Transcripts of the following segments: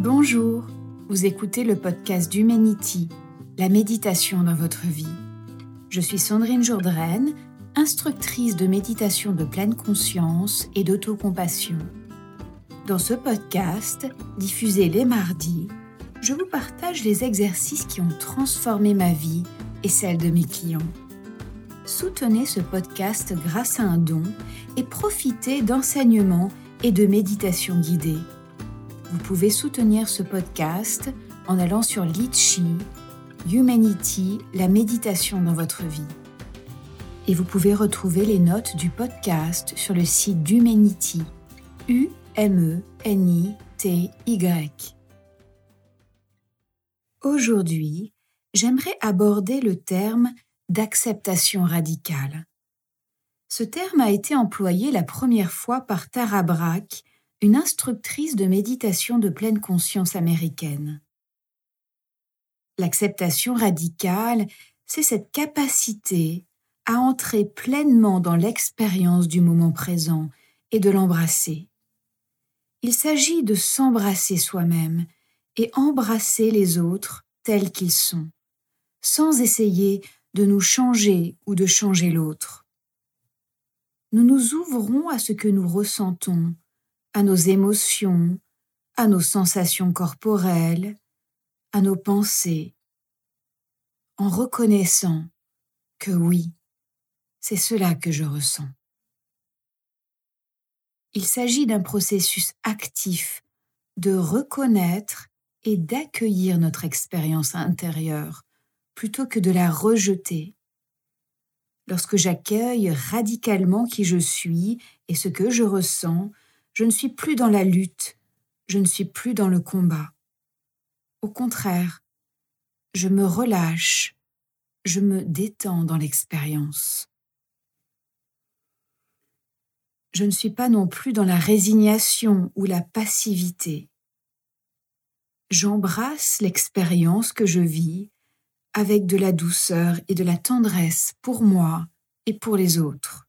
Bonjour, vous écoutez le podcast d'Humanity, la méditation dans votre vie. Je suis Sandrine Jourdraine, instructrice de méditation de pleine conscience et d'autocompassion. Dans ce podcast, diffusé les mardis, je vous partage les exercices qui ont transformé ma vie et celle de mes clients. Soutenez ce podcast grâce à un don et profitez d'enseignements et de méditations guidées. Vous pouvez soutenir ce podcast en allant sur Litchi, Humanity, la méditation dans votre vie. Et vous pouvez retrouver les notes du podcast sur le site d'Humanity, U-M-E-N-I-T-Y. Aujourd'hui, j'aimerais aborder le terme d'acceptation radicale. Ce terme a été employé la première fois par Tara Brach, une instructrice de méditation de pleine conscience américaine. L'acceptation radicale, c'est cette capacité à entrer pleinement dans l'expérience du moment présent et de l'embrasser. Il s'agit de s'embrasser soi-même et embrasser les autres tels qu'ils sont, sans essayer de nous changer ou de changer l'autre. Nous nous ouvrons à ce que nous ressentons, à nos émotions, à nos sensations corporelles, à nos pensées, en reconnaissant que oui, c'est cela que je ressens. Il s'agit d'un processus actif de reconnaître et d'accueillir notre expérience intérieure plutôt que de la rejeter. Lorsque j'accueille radicalement qui je suis et ce que je ressens, je ne suis plus dans la lutte, je ne suis plus dans le combat. Au contraire, je me relâche, je me détends dans l'expérience. Je ne suis pas non plus dans la résignation ou la passivité. J'embrasse l'expérience que je vis avec de la douceur et de la tendresse pour moi et pour les autres.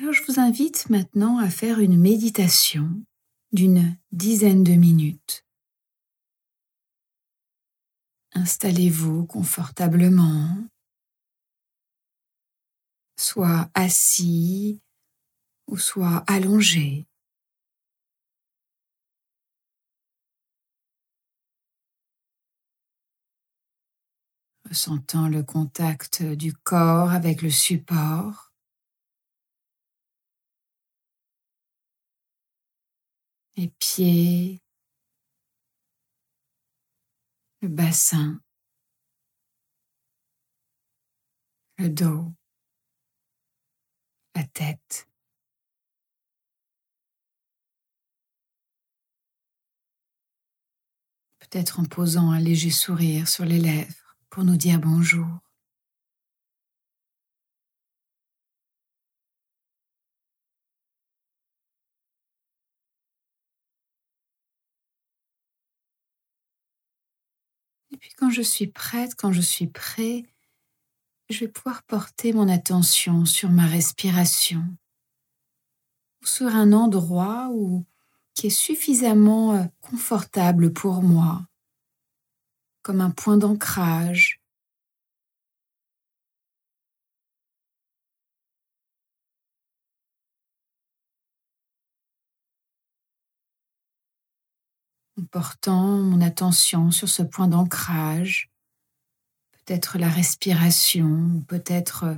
Alors je vous invite maintenant à faire une méditation d'une dizaine de minutes. Installez-vous confortablement, soit assis ou soit allongé. Ressentant le contact du corps avec le support. Les pieds, le bassin, le dos, la tête. Peut-être en posant un léger sourire sur les lèvres pour nous dire bonjour. Et puis quand je suis prête, quand je suis prêt, je vais pouvoir porter mon attention sur ma respiration, ou sur un endroit qui est suffisamment euh, confortable pour moi, comme un point d'ancrage, portant mon attention sur ce point d'ancrage, peut-être la respiration, peut-être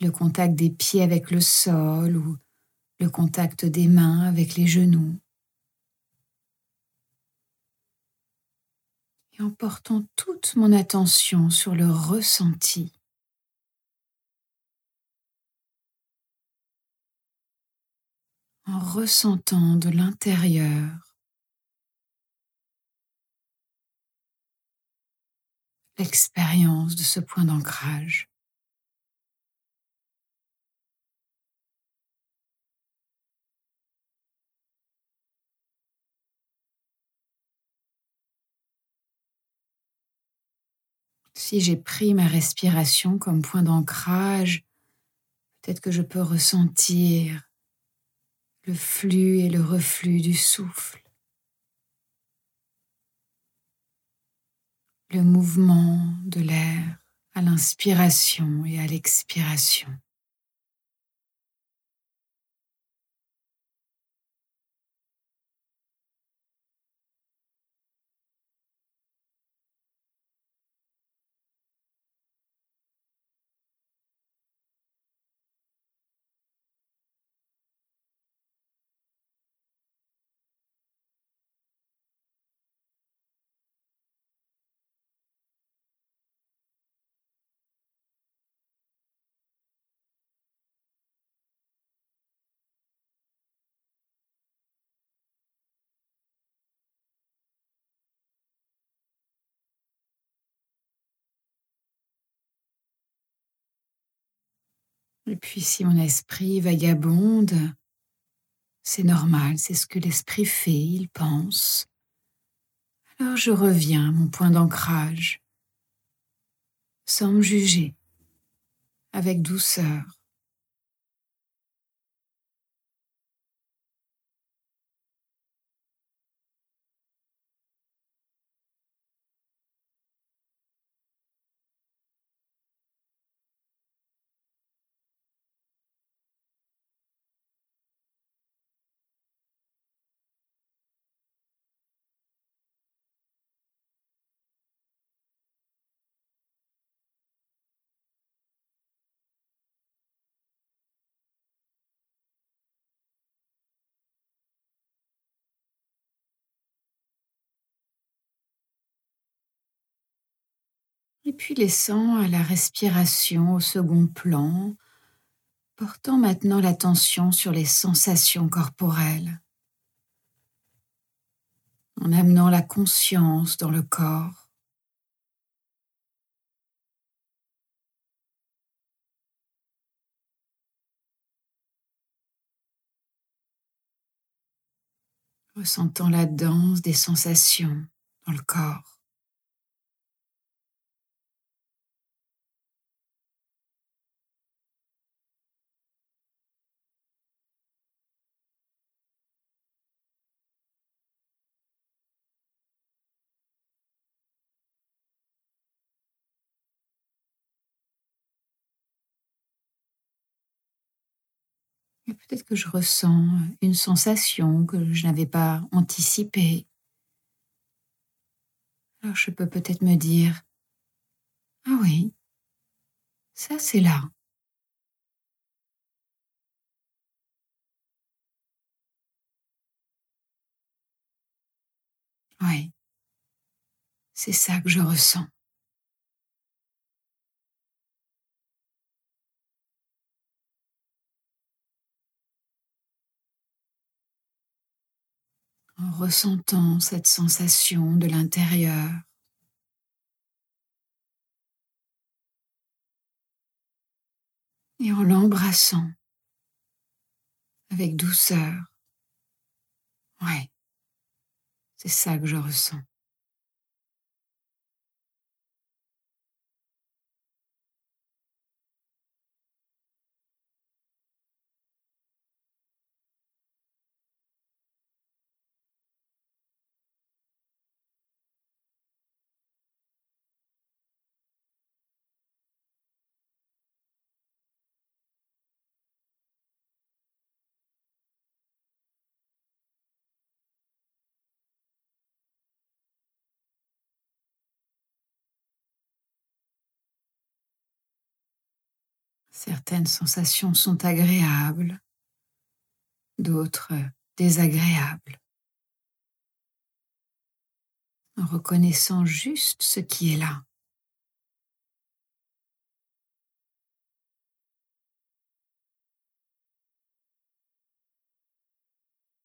le contact des pieds avec le sol ou le contact des mains avec les genoux. Et en portant toute mon attention sur le ressenti. En ressentant de l'intérieur l'expérience de ce point d'ancrage. Si j'ai pris ma respiration comme point d'ancrage, peut-être que je peux ressentir le flux et le reflux du souffle, le mouvement de l'air à l'inspiration et à l'expiration. Et puis si mon esprit vagabonde, c'est normal, c'est ce que l'esprit fait, il pense. Alors je reviens à mon point d'ancrage, sans me juger, avec douceur. Et puis laissant à la respiration au second plan, portant maintenant l'attention sur les sensations corporelles, en amenant la conscience dans le corps. ressentant la danse des sensations dans le corps. Peut-être que je ressens une sensation que je n'avais pas anticipée. Alors je peux peut-être me dire, ah oui, ça c'est là. Oui, c'est ça que je ressens. En ressentant cette sensation de l'intérieur. Et en l'embrassant avec douceur. Ouais, c'est ça que je ressens. Certaines sensations sont agréables, d'autres désagréables. En reconnaissant juste ce qui est là.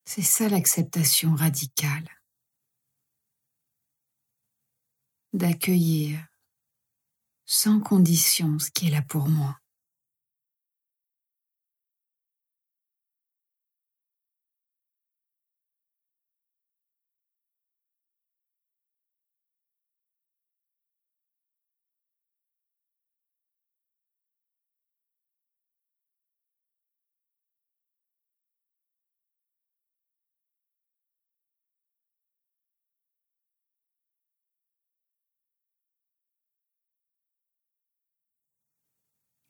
C'est ça l'acceptation radicale. D'accueillir sans condition ce qui est là pour moi.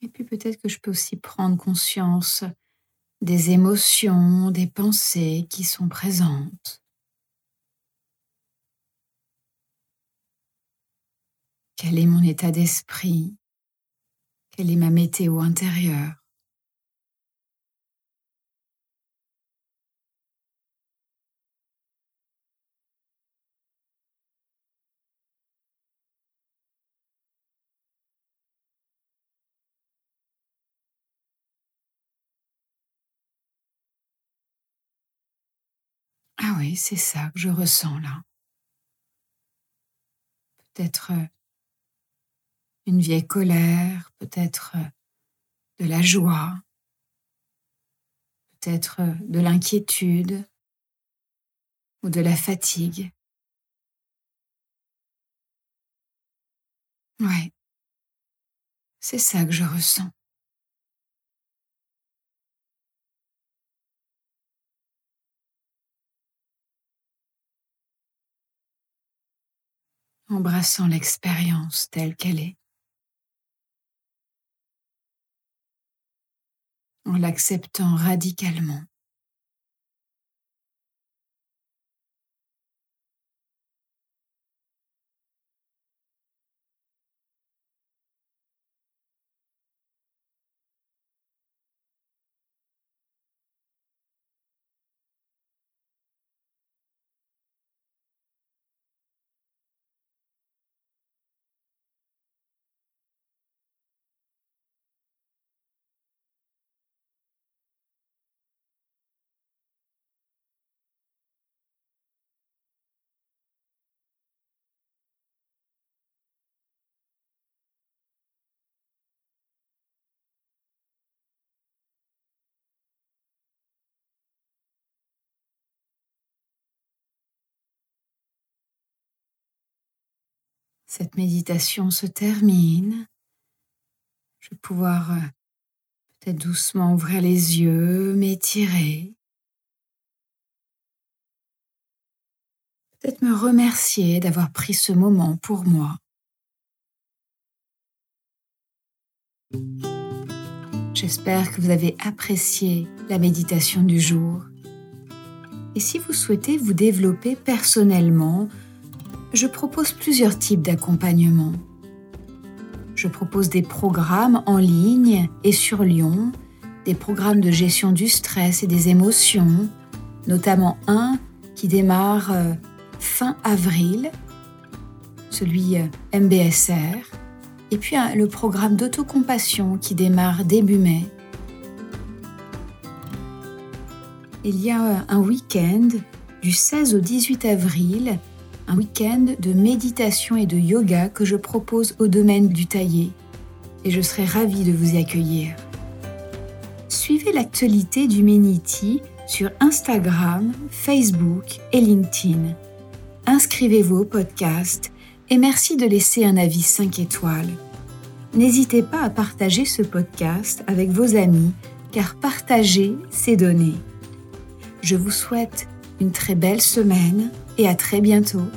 Et puis peut-être que je peux aussi prendre conscience des émotions, des pensées qui sont présentes. Quel est mon état d'esprit? Quelle est ma météo intérieure? Ah oui, c'est ça que je ressens là. Peut-être euh, une vieille colère, peut-être euh, de la joie, peut-être euh, de l'inquiétude ou de la fatigue. Ouais, c'est ça que je ressens. Embrassant l'expérience telle qu'elle est, en l'acceptant radicalement. Cette méditation se termine. Je vais pouvoir euh, peut-être doucement ouvrir les yeux, m'étirer. Peut-être me remercier d'avoir pris ce moment pour moi. J'espère que vous avez apprécié la méditation du jour. Et si vous souhaitez vous développer personnellement, je propose plusieurs types d'accompagnement. Je propose des programmes en ligne et sur Lyon, des programmes de gestion du stress et des émotions, notamment un qui démarre euh, fin avril, celui euh, MBSR, et puis le programme d'autocompassion qui démarre début mai. Il y a euh, un week-end du 16 au 18 avril un week-end de méditation et de yoga que je propose au domaine du taillé et je serai ravie de vous y accueillir. Suivez l'actualité du Meniti sur Instagram, Facebook et LinkedIn. Inscrivez-vous au podcast et merci de laisser un avis 5 étoiles. N'hésitez pas à partager ce podcast avec vos amis car partager, c'est donner. Je vous souhaite une très belle semaine et à très bientôt